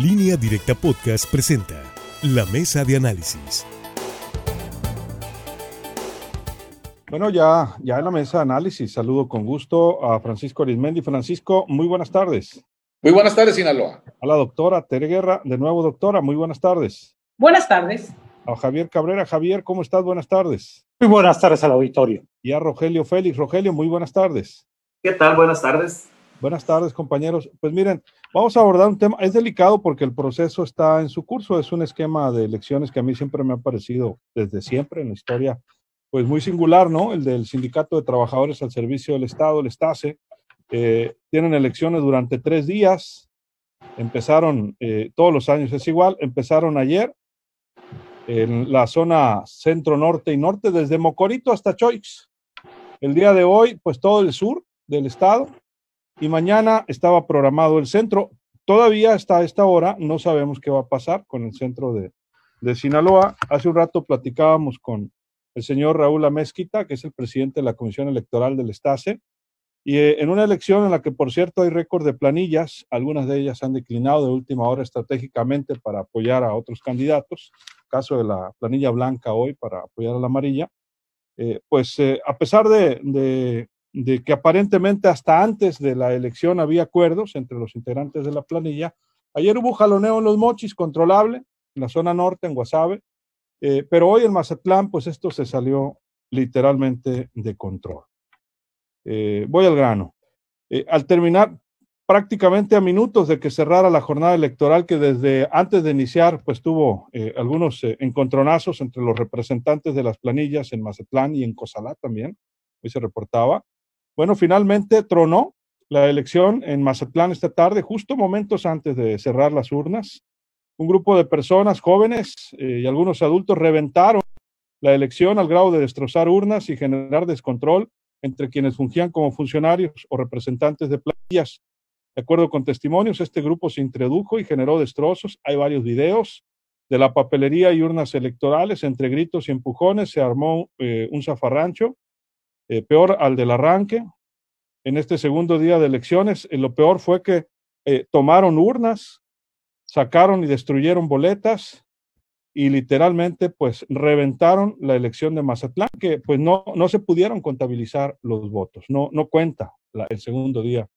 Línea Directa Podcast presenta La Mesa de Análisis. Bueno, ya, ya en la mesa de análisis, saludo con gusto a Francisco Arismendi. Francisco, muy buenas tardes. Muy buenas tardes, Sinaloa. A la doctora Tere Guerra, de nuevo doctora, muy buenas tardes. Buenas tardes. A Javier Cabrera. Javier, ¿cómo estás? Buenas tardes. Muy buenas tardes al auditorio. Y a Rogelio Félix. Rogelio, muy buenas tardes. ¿Qué tal? Buenas tardes. Buenas tardes, compañeros. Pues miren, vamos a abordar un tema, es delicado porque el proceso está en su curso, es un esquema de elecciones que a mí siempre me ha parecido desde siempre en la historia, pues muy singular, ¿no? El del Sindicato de Trabajadores al Servicio del Estado, el STASE. Eh, tienen elecciones durante tres días, empezaron eh, todos los años, es igual, empezaron ayer en la zona centro, norte y norte, desde Mocorito hasta Choix. El día de hoy, pues todo el sur del estado, y mañana estaba programado el centro. Todavía hasta esta hora no sabemos qué va a pasar con el centro de, de Sinaloa. Hace un rato platicábamos con el señor Raúl Amezquita, que es el presidente de la Comisión Electoral del Estase, y eh, en una elección en la que, por cierto, hay récord de planillas, algunas de ellas han declinado de última hora estratégicamente para apoyar a otros candidatos, caso de la planilla blanca hoy para apoyar a la amarilla, eh, pues eh, a pesar de, de, de que aparentemente hasta antes de la elección había acuerdos entre los integrantes de la planilla. Ayer hubo jaloneo en los mochis, controlable, en la zona norte, en Guasave, eh, pero hoy en Mazatlán, pues esto se salió literalmente de control. Eh, voy al grano. Eh, al terminar, prácticamente a minutos de que cerrara la jornada electoral, que desde antes de iniciar, pues tuvo algunos encontronazos entre los representantes de las planillas en Mazatlán y en Cosalá también, hoy se reportaba, bueno, finalmente tronó la elección en Mazatlán esta tarde, justo momentos antes de cerrar las urnas. Un grupo de personas jóvenes eh, y algunos adultos reventaron la elección al grado de destrozar urnas y generar descontrol entre quienes fungían como funcionarios o representantes de planillas. De acuerdo con testimonios, este grupo se introdujo y generó destrozos. Hay varios videos de la papelería y urnas electorales. Entre gritos y empujones se armó eh, un zafarrancho eh, peor al del arranque. En este segundo día de elecciones, eh, lo peor fue que eh, tomaron urnas, sacaron y destruyeron boletas y literalmente pues reventaron la elección de Mazatlán, que pues no, no se pudieron contabilizar los votos, no, no cuenta el segundo día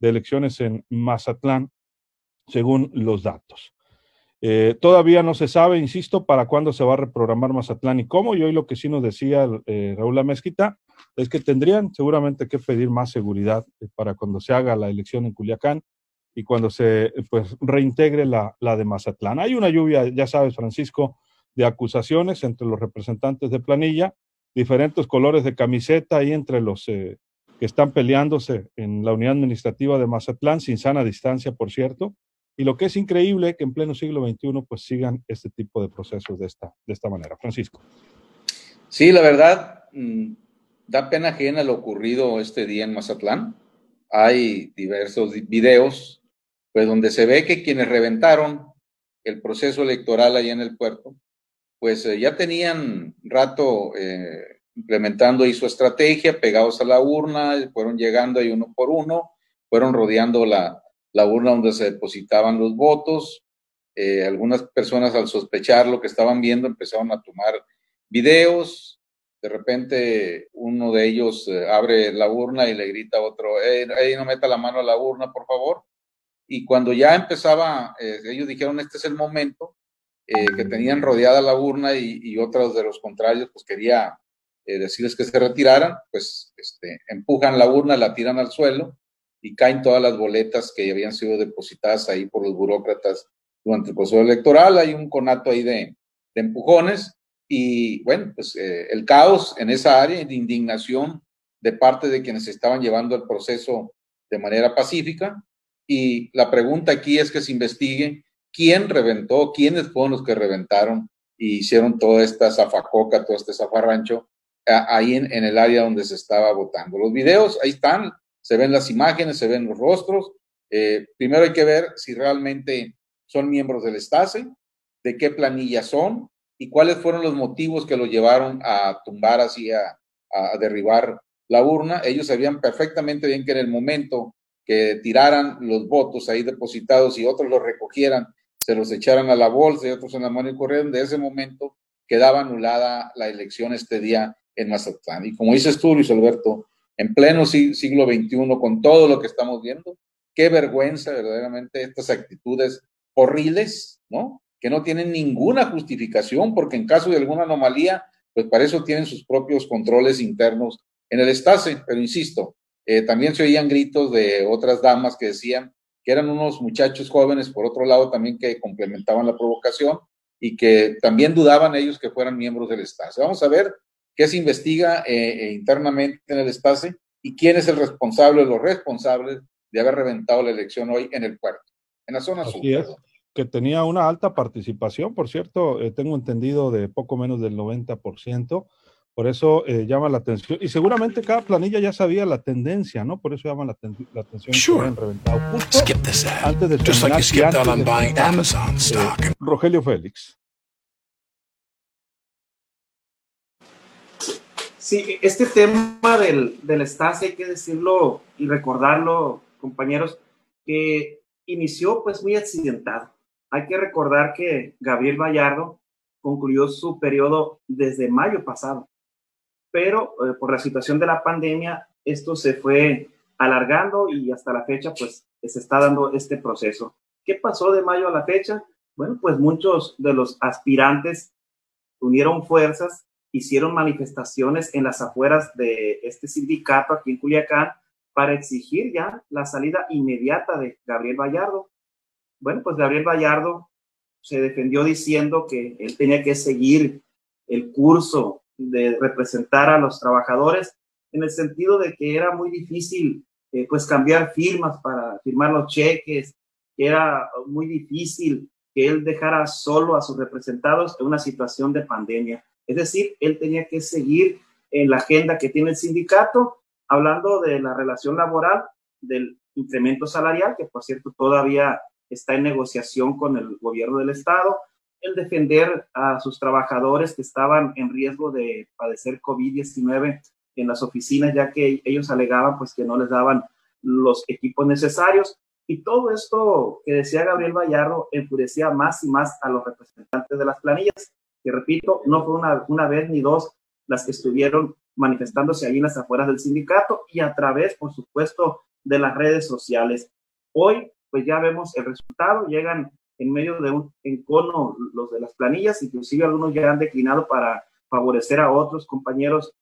de elecciones en Mazatlán, según los datos. Todavía no se sabe, insisto, para cuándo se va a reprogramar Mazatlán y cómo. Y hoy lo que sí nos decía eh, Raúl Amezquita es que tendrían seguramente que pedir más seguridad eh, para cuando se haga la elección en Culiacán y cuando se pues, reintegre la, la de Mazatlán. Hay una lluvia, ya sabes, Francisco, de acusaciones entre los representantes de planilla, diferentes colores de camiseta ahí entre los eh, que están peleándose en la unidad administrativa de Mazatlán, sin sana distancia, por cierto. Y lo que es increíble que en pleno siglo XXI pues sigan este tipo de procesos de esta, de esta manera. Francisco. Sí, la verdad, mmm, da pena ajena lo ocurrido este día en Mazatlán. Hay diversos videos pues, donde se ve que quienes reventaron el proceso electoral allá en el puerto, pues eh, ya tenían rato eh, implementando ahí su estrategia, pegados a la urna, fueron llegando ahí uno por uno, fueron rodeando la, la urna donde se depositaban los votos. Eh, algunas personas al sospechar lo que estaban viendo empezaron a tomar videos. De repente uno de ellos eh, abre la urna y le grita a otro, hey, no meta la mano a la urna, por favor. Y cuando ya empezaba, eh, ellos dijeron, este es el momento, que tenían rodeada la urna y, y otros de los contrarios, pues quería decirles que se retiraran, pues este, empujan la urna, la tiran al suelo y caen todas las boletas que habían sido depositadas ahí por los burócratas durante el proceso electoral. Hay un conato ahí de, de empujones y bueno, pues eh, el caos en esa área de indignación de parte de quienes estaban llevando el proceso de manera pacífica. Y la pregunta aquí es que se investigue quién reventó, quiénes fueron los que reventaron y hicieron toda esta zafacoca, todo este zafarrancho ahí en, en el área donde se estaba votando. Los videos ahí están, se ven las imágenes, se ven los rostros. Eh, primero hay que ver si realmente son miembros del Stase, de qué planilla son y cuáles fueron los motivos que los llevaron a tumbar así, a, derribar la urna. Ellos sabían perfectamente bien que en el momento que tiraran los votos ahí depositados y otros los recogieran se los echaran a la bolsa y otros en la mano y corrieron, de ese momento quedaba anulada la elección este día en Mazatlán. Y como dices tú, Luis Alberto, en pleno siglo XXI, con todo lo que estamos viendo, qué vergüenza verdaderamente estas actitudes horribles, ¿no? Que no tienen ninguna justificación, porque en caso de alguna anomalía, pues para eso tienen sus propios controles internos en el Estase. Pero insisto, eh, también se oían gritos de otras damas que decían que eran unos muchachos jóvenes, por otro lado, también que complementaban la provocación y que también dudaban ellos que fueran miembros del Estase. Vamos a ver qué se investiga eh, eh, internamente en el Estase y quién es el responsable o los responsables de haber reventado la elección hoy en el puerto, en la zona sur. Que tenía una alta participación, por cierto, eh, tengo entendido de poco menos del 90%, por eso llama la atención, y seguramente cada planilla ya sabía la tendencia, ¿no? Por eso llama la, la atención sure. que reventado justo antes de Rogelio Félix. Sí, este tema del, del Stasi, hay que decirlo y recordarlo, compañeros, que inició pues muy accidentado. Hay que recordar que Gabriel Vallardo concluyó su periodo desde mayo pasado, pero eh, por la situación de la pandemia, esto se fue alargando y hasta la fecha pues se está dando este proceso. ¿Qué pasó de mayo a la fecha? Bueno, pues muchos de los aspirantes unieron fuerzas hicieron manifestaciones en las afueras de este sindicato aquí en Culiacán para exigir ya la salida inmediata de Gabriel Vallardo. Bueno, pues Gabriel Vallardo se defendió diciendo que él tenía que seguir el curso de representar a los trabajadores en el sentido de que era muy difícil eh, pues cambiar firmas para firmar los cheques, que era muy difícil que él dejara solo a sus representados en una situación de pandemia. Es decir, él tenía que seguir en la agenda que tiene el sindicato, hablando de la relación laboral, del incremento salarial, que por cierto todavía está en negociación con el gobierno del estado, el defender a sus trabajadores que estaban en riesgo de padecer COVID-19 en las oficinas, ya que ellos alegaban pues que no les daban los equipos necesarios. Y todo esto que decía Gabriel Vallardo enfurecía más y más a los representantes de las planillas que repito, no fue una, una vez ni dos las que estuvieron manifestándose ahí en las afueras del sindicato y a través, por supuesto, de las redes sociales. Hoy, pues ya vemos el resultado, llegan en medio de un encono los de las planillas, inclusive algunos ya han declinado para favorecer a otros compañeros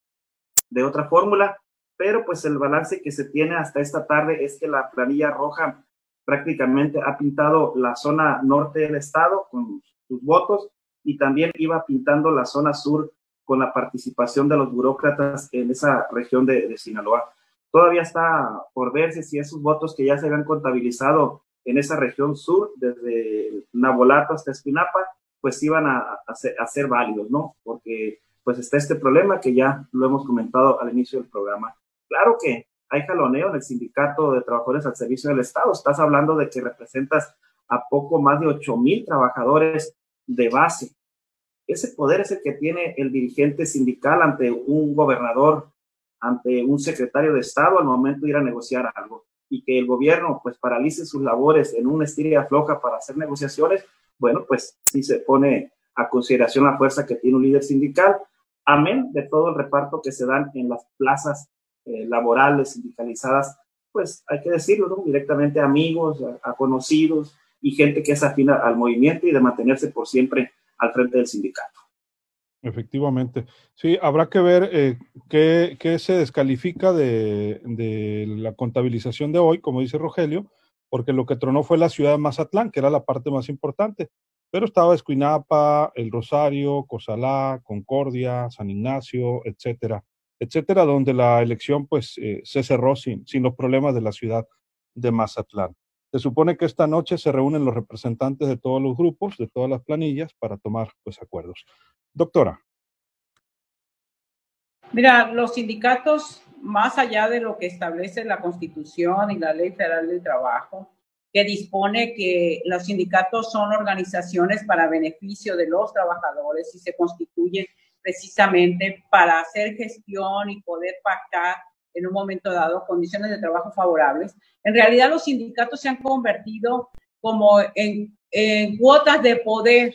de otra fórmula, pero pues el balance que se tiene hasta esta tarde es que la planilla roja prácticamente ha pintado la zona norte del estado con sus votos y también iba pintando la zona sur con la participación de los burócratas en esa región de, Sinaloa. Todavía está por verse si esos votos que ya se habían contabilizado en esa región sur, desde Nabolato hasta Espinapa, pues iban a, a, ser, válidos, ¿no? Porque pues está este problema que ya lo hemos comentado al inicio del programa. Claro que hay jaloneo en el sindicato de trabajadores al servicio del Estado. Estás hablando de que representas a poco más de 8 mil trabajadores de base. Ese poder es el que tiene el dirigente sindical ante un gobernador, ante un secretario de Estado al momento de ir a negociar algo. Y que el gobierno pues paralice sus labores en una estira floja para hacer negociaciones, bueno, pues sí se pone a consideración la fuerza que tiene un líder sindical, amén de todo el reparto que se dan en las plazas eh, laborales sindicalizadas, pues hay que decirlo, directamente a amigos, a conocidos, y gente que es afina al movimiento y de mantenerse por siempre al frente del sindicato. Efectivamente. Sí, habrá que ver eh, qué, se descalifica de, de, la contabilización de hoy, como dice Rogelio, porque lo que tronó fue la ciudad de Mazatlán, que era la parte más importante, pero estaba Escuinapa, El Rosario, Cosalá, Concordia, San Ignacio, etcétera, etcétera, donde la elección pues eh, se cerró sin, sin los problemas de la ciudad de Mazatlán. Se supone que esta noche se reúnen los representantes de todos los grupos, de todas las planillas, para tomar pues, acuerdos. Doctora. Mira, los sindicatos, más allá de lo que establece la Constitución y la Ley Federal del Trabajo, que dispone que los sindicatos son organizaciones para beneficio de los trabajadores y se constituyen precisamente para hacer gestión y poder pactar en un momento dado condiciones de trabajo favorables. En realidad los sindicatos se han convertido como en, en cuotas de poder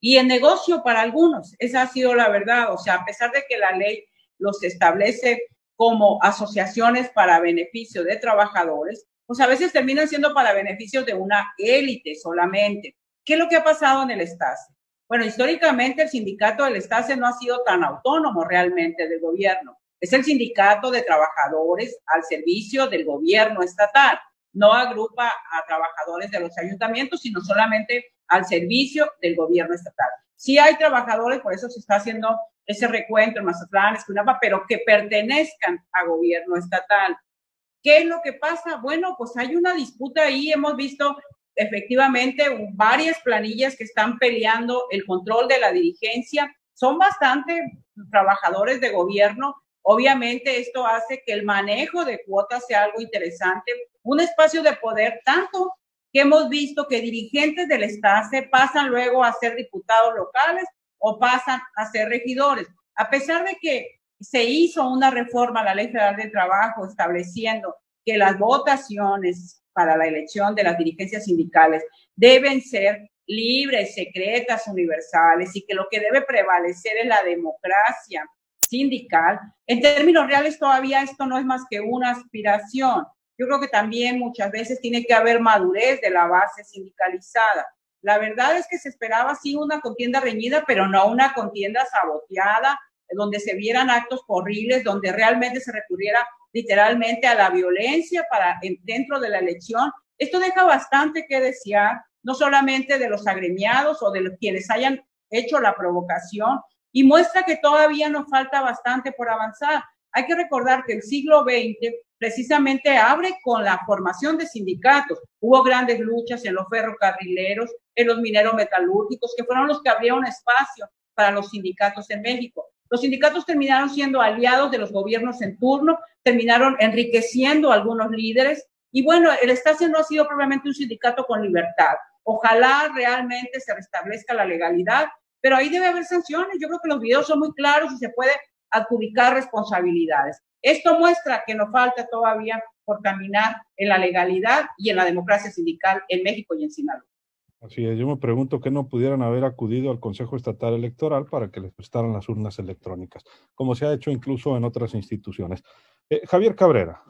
y en negocio para algunos. Esa ha sido la verdad. O sea, a pesar de que la ley los establece como asociaciones para beneficio de trabajadores, pues a veces terminan siendo para beneficio de una élite solamente. ¿Qué es lo que ha pasado en el STASE? Bueno, históricamente el sindicato del STASE no ha sido tan autónomo realmente del gobierno. Es el sindicato de trabajadores al servicio del gobierno estatal. No agrupa a trabajadores de los ayuntamientos, sino solamente al servicio del gobierno estatal. Sí hay trabajadores, por eso se está haciendo ese recuento en Mazatlán, Escunapa, pero que pertenezcan a gobierno estatal. ¿Qué es lo que pasa? Bueno, pues hay una disputa ahí, hemos visto efectivamente varias planillas que están peleando el control de la dirigencia, son bastante trabajadores de gobierno. Obviamente esto hace que el manejo de cuotas sea algo interesante, un espacio de poder tanto que hemos visto que dirigentes del STASE pasan luego a ser diputados locales o pasan a ser regidores. A pesar de que se hizo una reforma a la Ley Federal de Trabajo estableciendo que las votaciones para la elección de las dirigencias sindicales deben ser libres, secretas, universales y que lo que debe prevalecer es la democracia sindical. En términos reales todavía esto no es más que una aspiración. Yo creo que también muchas veces tiene que haber madurez de la base sindicalizada. La verdad es que se esperaba sí una contienda reñida, pero no una contienda saboteada, donde se vieran actos horribles, donde realmente se recurriera literalmente a la violencia para dentro de la elección. Esto deja bastante que desear, no solamente de los agremiados o de los quienes hayan hecho la provocación, y muestra que todavía nos falta bastante por avanzar. Hay que recordar que el siglo XX precisamente abre con la formación de sindicatos. Hubo grandes luchas en los ferrocarrileros, en los mineros metalúrgicos, que fueron los que abrieron espacio para los sindicatos en México. Los sindicatos terminaron siendo aliados de los gobiernos en turno, terminaron enriqueciendo a algunos líderes y bueno, el Estado no ha sido probablemente un sindicato con libertad. Ojalá realmente se restablezca la legalidad, pero ahí debe haber sanciones. Yo creo que los videos son muy claros y se puede adjudicar responsabilidades. Esto muestra que nos falta todavía por caminar en la legalidad y en la democracia sindical en México y en Sinaloa. Así es, yo me pregunto que no pudieran haber acudido al Consejo Estatal Electoral para que les prestaran las urnas electrónicas, como se ha hecho incluso en otras instituciones. Eh, Javier Cabrera.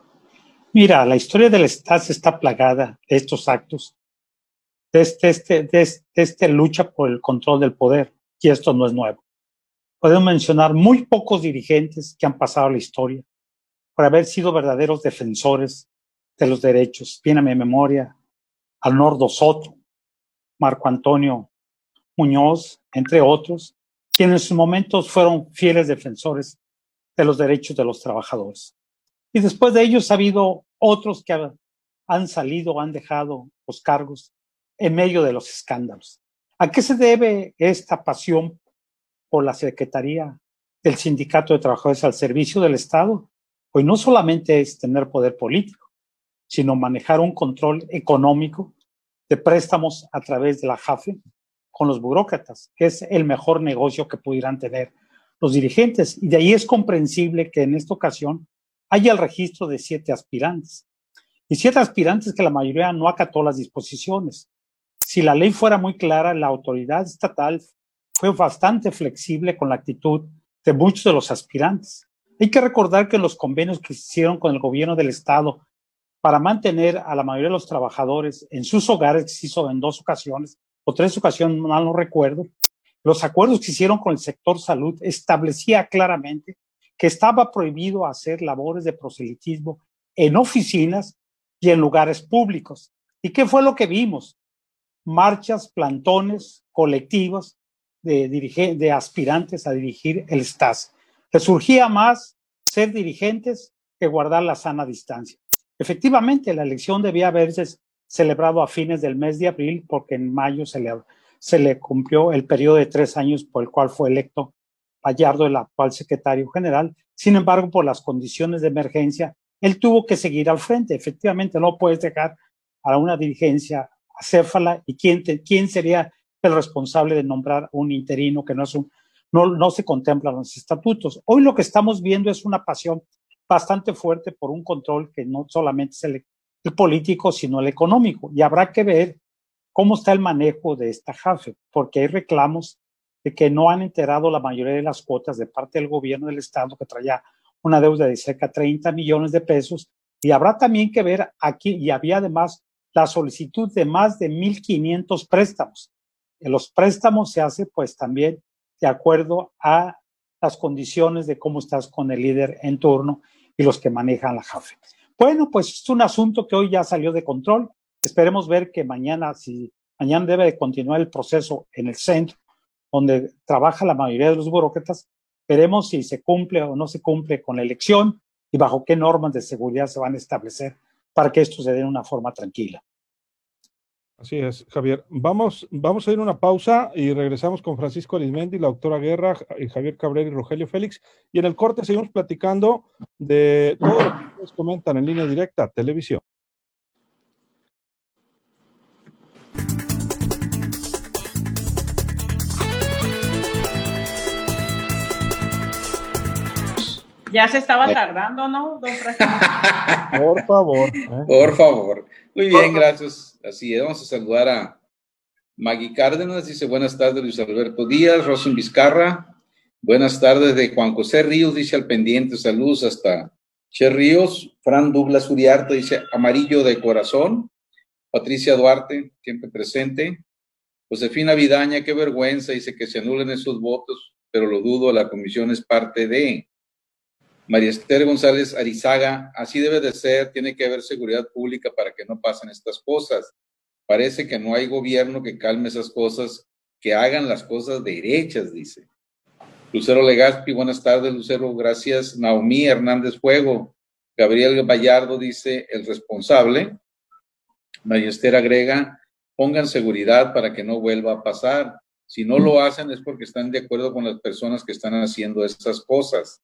Mira, la historia del Estado está plagada de estos actos, de este, este, de este, de este lucha por el control del poder, y esto no es nuevo. Podemos mencionar muy pocos dirigentes que han pasado la historia por haber sido verdaderos defensores de los derechos. Viene a mi memoria Alnordo Soto, Marco Antonio Muñoz, entre otros, quienes en sus momentos fueron fieles defensores de los derechos de los trabajadores. Y después de ellos ha habido otros que han salido, han dejado los cargos en medio de los escándalos. ¿A qué se debe esta pasión por la Secretaría del Sindicato de Trabajadores al servicio del Estado? Pues no solamente es tener poder político, sino manejar un control económico de préstamos a través de la JAFE con los burócratas, que es el mejor negocio que pudieran tener los dirigentes. Y de ahí es comprensible que en esta ocasión haya el registro de siete aspirantes. Y siete aspirantes que la mayoría no acató las disposiciones. Si la ley fuera muy clara, la autoridad estatal fue bastante flexible con la actitud de muchos de los aspirantes. Hay que recordar que los convenios que hicieron con el gobierno del estado para mantener a la mayoría de los trabajadores en sus hogares, que se hizo en dos ocasiones o tres ocasiones, mal no recuerdo, los acuerdos que hicieron con el sector salud establecía claramente que estaba prohibido hacer labores de proselitismo en oficinas y en lugares públicos. ¿Y qué fue lo que vimos? Marchas, plantones, colectivos de, de aspirantes a dirigir el STAS que surgía más ser dirigentes que guardar la sana distancia. Efectivamente, la elección debía haberse celebrado a fines del mes de abril porque en mayo se le, se le cumplió el periodo de tres años por el cual fue electo Gallardo, el actual secretario general. Sin embargo, por las condiciones de emergencia, él tuvo que seguir al frente. Efectivamente, no puedes dejar a una dirigencia acéfala y quién, quién sería el responsable de nombrar un interino que no es un no, no se contemplan los estatutos. Hoy lo que estamos viendo es una pasión bastante fuerte por un control que no solamente es el, político, sino el económico. Y habrá que ver cómo está el manejo de esta JAFE, porque hay reclamos de que no han enterado la mayoría de las cuotas de parte del gobierno del Estado que traía una deuda de cerca de 30 millones de pesos. Y habrá también que ver aquí, y había además la solicitud de más de 1.500 préstamos. Los préstamos se hace pues también de acuerdo a las condiciones de cómo estás con el líder en turno y los que manejan la JAFE. Bueno, pues es un asunto que hoy ya salió de control. Esperemos ver que mañana, si mañana debe de continuar el proceso en el centro, donde trabaja la mayoría de los burócratas, veremos si se cumple o no se cumple con la elección y bajo qué normas de seguridad se van a establecer para que esto se dé de una forma tranquila. Así es, Javier. Vamos, vamos a ir a una pausa y regresamos con Francisco Arismendi, la doctora Guerra, Javier Cabrera y Rogelio Félix. Y en el corte seguimos platicando de todo lo que ustedes comentan en línea directa, televisión. Ya se estaba tardando, ¿no, don Por favor. ¿eh? Por favor. Muy bien, gracias. Así es, vamos a saludar a Maggie Cárdenas, dice buenas tardes Luis Alberto Díaz, Rosin Vizcarra, buenas tardes de Juan José Ríos, dice al pendiente, saludos hasta Che Ríos, Fran Douglas Uriarte, dice amarillo de corazón, Patricia Duarte, siempre presente, Josefina Vidaña, qué vergüenza, dice que se anulen esos votos, pero lo dudo, la comisión es parte de María Esther González Arizaga, así debe de ser, tiene que haber seguridad pública para que no pasen estas cosas. Parece que no hay gobierno que calme esas cosas, que hagan las cosas derechas, dice. Lucero Legaspi, buenas tardes, Lucero, gracias. Naomi Hernández Fuego, Gabriel Vallardo dice, el responsable. María Esther agrega, pongan seguridad para que no vuelva a pasar. Si no lo hacen es porque están de acuerdo con las personas que están haciendo estas cosas.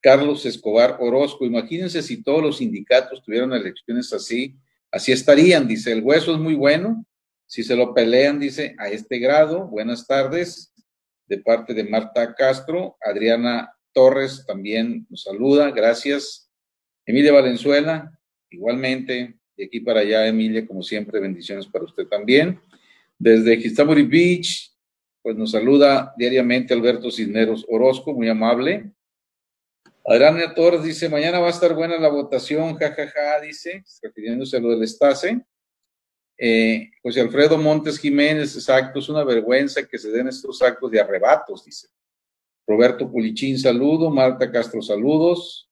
Carlos Escobar Orozco. Imagínense si todos los sindicatos tuvieran elecciones así, así estarían. Dice, el hueso es muy bueno. Si se lo pelean, dice, a este grado. Buenas tardes. De parte de Marta Castro. Adriana Torres también nos saluda. Gracias. Emilia Valenzuela, igualmente. De aquí para allá, Emilia, como siempre, bendiciones para usted también. Desde Histamuri Beach, pues nos saluda diariamente Alberto Cisneros Orozco, muy amable. Adriana Torres dice, mañana va a estar buena la votación, jajaja, dice, refiriéndose a lo del Estase. Eh, José Alfredo Montes Jiménez, exacto, es una vergüenza que se den estos actos de arrebatos, dice. Roberto Pulichín, saludo. Marta Castro, saludos.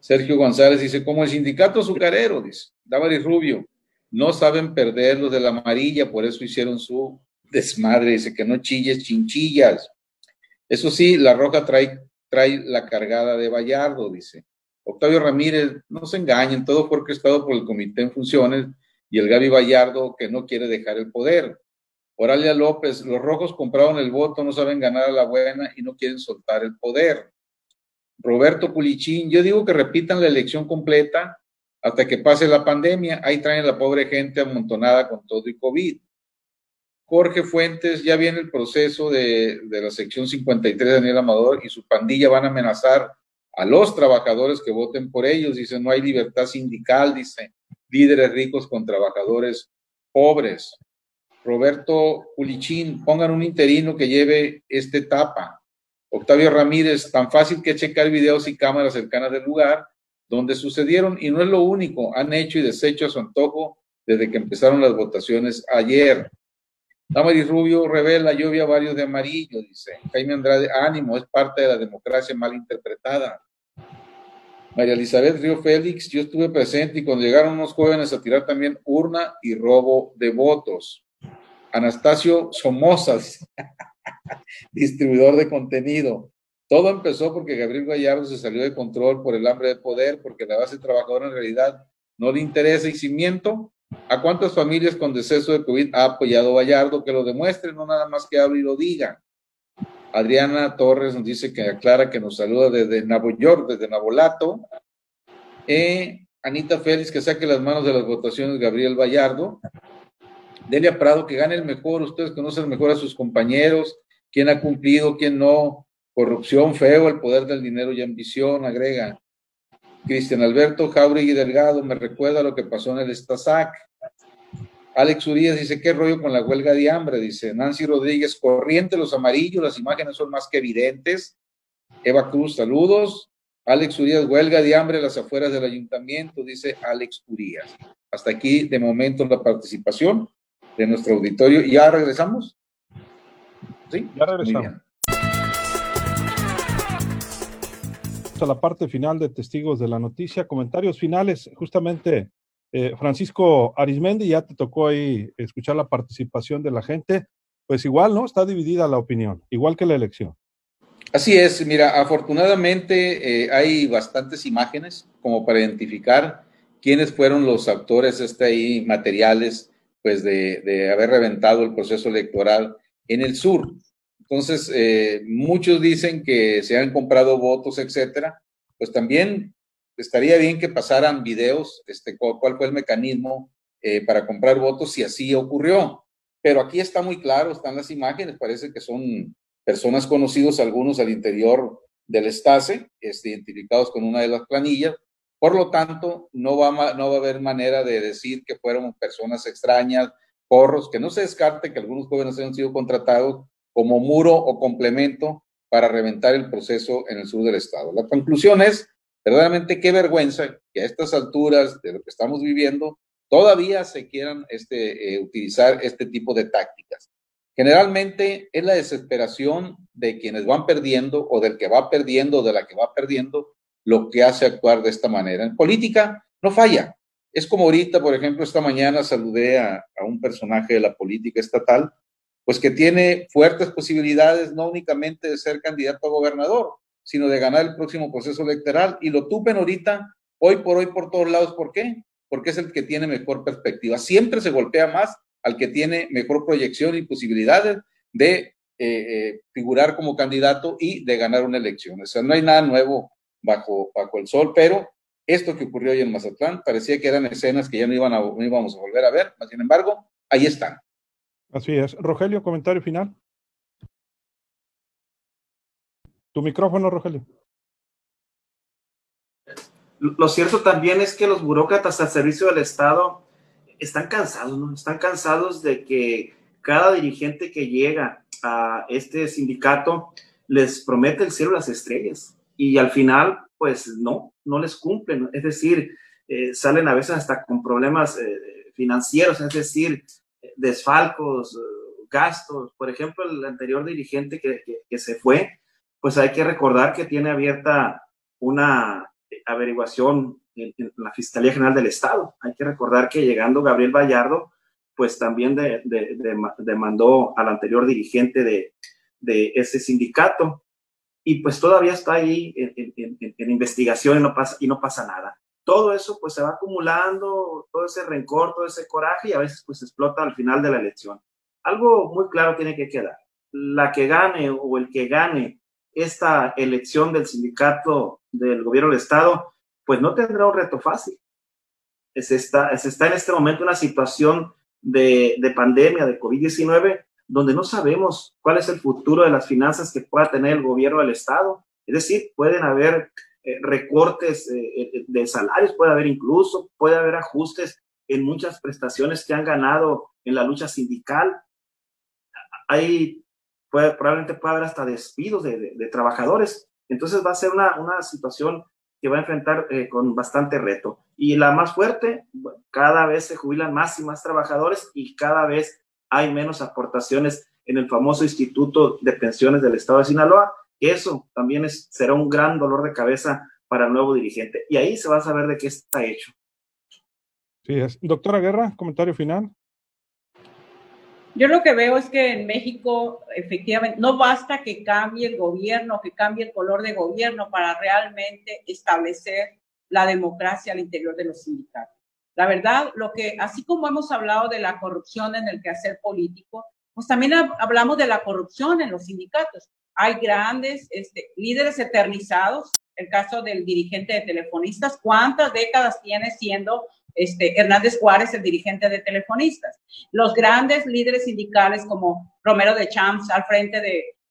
Sergio González dice, como el sindicato azucarero, dice. Davaris Rubio, no saben perder los de la amarilla, por eso hicieron su desmadre, dice que no chilles, chinchillas. Eso sí, la roja trae trae la cargada de Vallardo, dice. Octavio Ramírez, no se engañen, todo fue orquestado por el comité en funciones y el Gaby Vallardo que no quiere dejar el poder. Oralia López, los rojos compraron el voto, no saben ganar a la buena y no quieren soltar el poder. Roberto Pulichín, yo digo que repitan la elección completa hasta que pase la pandemia. Ahí traen a la pobre gente amontonada con todo y COVID. Jorge Fuentes, ya viene el proceso de, la sección 53 de Daniel Amador y su pandilla van a amenazar a los trabajadores que voten por ellos. Dice, no hay libertad sindical, dice, líderes ricos con trabajadores pobres. Roberto Pulichín, pongan un interino que lleve esta etapa. Octavio Ramírez, tan fácil que checar videos y cámaras cercanas del lugar donde sucedieron, y no es lo único, han hecho y deshecho a su antojo desde que empezaron las votaciones ayer. Damaris Rubio revela, lluvia varios de amarillo, dice. Jaime Andrade, ánimo, es parte de la democracia mal interpretada. María Elizabeth Río Félix, yo estuve presente y cuando llegaron unos jóvenes a tirar también urna y robo de votos. Anastasio Somoza, distribuidor de contenido. Todo empezó porque Gabriel Gallardo se salió de control por el hambre de poder, porque la base trabajadora en realidad no le interesa y cimiento ¿A cuántas familias con deceso de COVID ha apoyado Vallardo? Que lo demuestre, no nada más que hable y lo diga. Adriana Torres nos dice que aclara que nos saluda desde York, desde Nabolato. Eh, Anita Félix, que saque las manos de las votaciones, Gabriel Vallardo. Delia Prado, que gane el mejor. Ustedes conocen mejor a sus compañeros, quién ha cumplido, quién no. Corrupción, feo, el poder del dinero y ambición, agrega. Cristian Alberto Jauregui Delgado me recuerda lo que pasó en el Estasac. Alex Urias dice, ¿qué rollo con la huelga de hambre? Dice Nancy Rodríguez, corriente los amarillos, las imágenes son más que evidentes. Eva Cruz, saludos. Alex Urias, huelga de hambre a las afueras del ayuntamiento, dice Alex Urias. Hasta aquí, de momento, la participación de nuestro auditorio. ¿Ya regresamos? Sí, ya regresamos. A la parte final de Testigos de la Noticia, comentarios finales, justamente eh, Francisco Arismendi, ya te tocó ahí escuchar la participación de la gente. Pues igual, ¿no? Está dividida la opinión, igual que la elección. Así es, mira, afortunadamente eh, hay bastantes imágenes como para identificar quiénes fueron los actores este ahí materiales pues de, haber reventado el proceso electoral en el sur. Entonces, eh, muchos dicen que se han comprado votos, etcétera. Pues también estaría bien que pasaran videos, este, cuál fue el mecanismo eh, para comprar votos si así ocurrió. Pero aquí está muy claro, están las imágenes, parece que son personas conocidos, algunos al interior del Estase, este, identificados con una de las planillas. Por lo tanto, no va, no va a haber manera de decir que fueron personas extrañas, porros, que no se descarte que algunos jóvenes hayan sido contratados como muro o complemento para reventar el proceso en el sur del estado. La conclusión es verdaderamente qué vergüenza que a estas alturas de lo que estamos viviendo todavía se quieran este, eh, utilizar este tipo de tácticas. Generalmente es la desesperación de quienes van perdiendo o del que va perdiendo o de la que va perdiendo lo que hace actuar de esta manera. En política no falla. Es como ahorita, por ejemplo, esta mañana saludé a, a un personaje de la política estatal, pues que tiene fuertes posibilidades no únicamente de ser candidato a gobernador, sino de ganar el próximo proceso electoral. Y lo tupen ahorita, hoy por hoy, por todos lados. ¿Por qué? Porque es el que tiene mejor perspectiva. Siempre se golpea más al que tiene mejor proyección y posibilidades de eh, eh, figurar como candidato y de ganar una elección. O sea, no hay nada nuevo bajo, bajo el sol, pero esto que ocurrió hoy en Mazatlán parecía que eran escenas que ya no, iban a, no íbamos a volver a ver, sin embargo, ahí están. Así es. Rogelio, comentario final. Tu micrófono, Rogelio. Lo cierto también es que los burócratas al servicio del Estado están cansados, ¿no? Están cansados de que cada dirigente que llega a este sindicato les promete el cielo las estrellas y al final, pues no, no les cumplen. Es decir, eh, salen a veces hasta con problemas eh, financieros, es decir, desfalcos, gastos. Por ejemplo, el anterior dirigente que, que se fue, pues hay que recordar que tiene abierta una averiguación en, la Fiscalía General del Estado. Hay que recordar que llegando Gabriel Vallardo, pues también demandó al anterior dirigente de, ese sindicato y pues todavía está ahí en, investigación y no, pasa, y no pasa nada. Todo eso pues se va acumulando, todo ese rencor, todo ese coraje y a veces pues explota al final de la elección. Algo muy claro tiene que quedar. La que gane o el que gane esta elección del sindicato del gobierno del Estado, pues no tendrá un reto fácil. Se está, está en este momento una situación de, de pandemia, de COVID-19, donde no sabemos cuál es el futuro de las finanzas que pueda tener el gobierno del Estado. Es decir, pueden haber eh, recortes eh, eh, de salarios, puede haber incluso, puede haber ajustes en muchas prestaciones que han ganado en la lucha sindical. Hay probablemente puede haber hasta despidos de, trabajadores. Entonces va a ser una, una situación que va a enfrentar con bastante reto. Y la más fuerte, cada vez se jubilan más y más trabajadores y cada vez hay menos aportaciones en el famoso Instituto de Pensiones del Estado de Sinaloa. Eso también es, será un gran dolor de cabeza para el nuevo dirigente. Y ahí se va a saber de qué está hecho. Sí, es. Doctora Guerra, comentario final. Yo lo que veo es que en México, efectivamente, no basta que cambie el gobierno, que cambie el color de gobierno para realmente establecer la democracia al interior de los sindicatos. La verdad, lo que, así como hemos hablado de la corrupción en el quehacer político, pues también hablamos de la corrupción en los sindicatos. Hay grandes este, líderes eternizados, el caso del dirigente de telefonistas, ¿cuántas décadas tiene siendo este, Hernández Juárez, el dirigente de telefonistas. Los grandes líderes sindicales como Romero de Champs al frente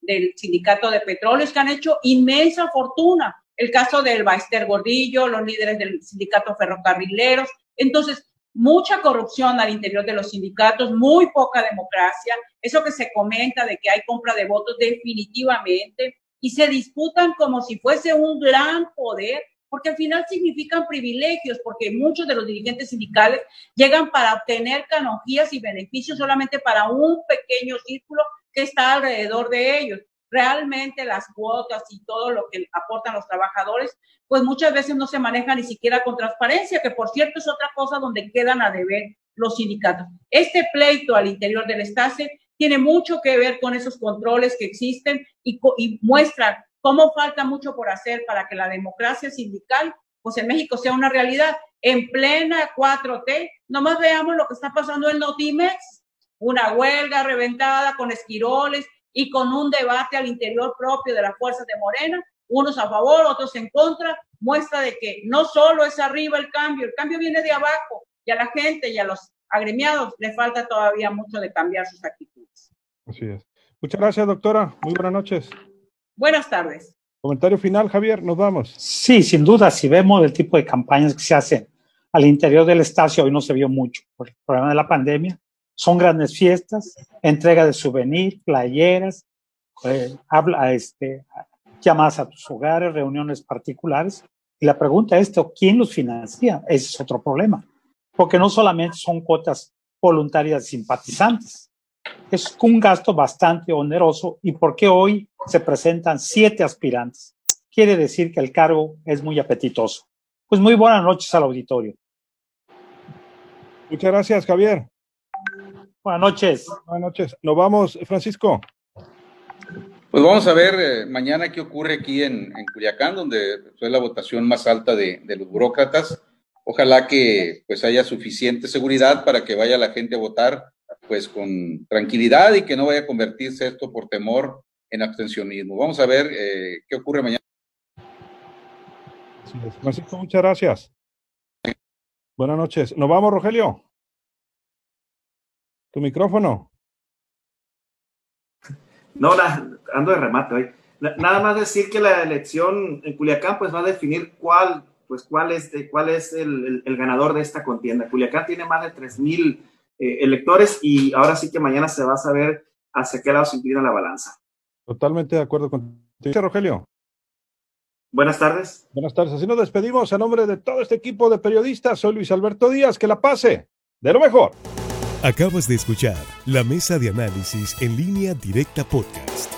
del sindicato de petróleos que han hecho inmensa fortuna. El caso del Baester Gordillo, los líderes del sindicato ferrocarrileros. Entonces, mucha corrupción al interior de los sindicatos, muy poca democracia, eso que se comenta de que hay compra de votos definitivamente, y se disputan como si fuese un gran poder, porque al final significan privilegios, porque muchos de los dirigentes sindicales llegan para obtener canonjías y beneficios solamente para un pequeño círculo que está alrededor de ellos. Realmente las cuotas y todo lo que aportan los trabajadores pues muchas veces no se maneja ni siquiera con transparencia, que por cierto es otra cosa donde quedan a deber los sindicatos. Este pleito al interior del Estase tiene mucho que ver con esos controles que existen y, y muestran cómo falta mucho por hacer para que la democracia sindical, pues en México sea una realidad. En plena 4T, nomás veamos lo que está pasando en Notimex, una huelga reventada con esquiroles y con un debate al interior propio de las fuerzas de Morena, unos a favor, otros en contra, muestra de que no solo es arriba el cambio, el cambio viene de abajo y a la gente y a los agremiados le falta todavía mucho de cambiar sus actitudes. Así es. Muchas gracias, doctora. Muy buenas noches. Buenas tardes. Comentario final, Javier, nos vamos. Sí, sin duda, si vemos el tipo de campañas que se hacen al interior del estacio, hoy no se vio mucho por el problema de la pandemia, son grandes fiestas, entrega de souvenir, playeras, eh, habla, este, llamadas a tus hogares, reuniones particulares. Y la pregunta es, ¿quién los financia? Ese es otro problema. Porque no solamente son cuotas voluntarias simpatizantes, es un gasto bastante oneroso y porque hoy se presentan siete aspirantes. Quiere decir que el cargo es muy apetitoso. Pues muy buenas noches al auditorio. Muchas gracias, Javier. Buenas noches. Buenas noches. Nos vamos, Francisco. Pues vamos a ver eh, mañana qué ocurre aquí en, Culiacán, donde fue la votación más alta de, los burócratas. Ojalá que pues haya suficiente seguridad para que vaya la gente a votar pues con tranquilidad y que no vaya a convertirse esto por temor en abstencionismo. Vamos a ver eh, qué ocurre mañana. Francisco, muchas gracias. Buenas noches. Nos vamos, Rogelio. Tu micrófono. No, ando de remate hoy. Nada más decir que la elección en Culiacán pues va a definir cuál, pues, cuál es, cuál es el, ganador de esta contienda. Culiacán tiene más de 3.000 mil eh, electores y ahora sí que mañana se va a saber hacia qué lado se inclina la balanza. Totalmente de acuerdo con Rogelio. Buenas tardes. Buenas tardes. Así nos despedimos a nombre de todo este equipo de periodistas. Soy Luis Alberto Díaz. Que la pase. De lo mejor. Acabas de escuchar la mesa de análisis en línea directa podcast.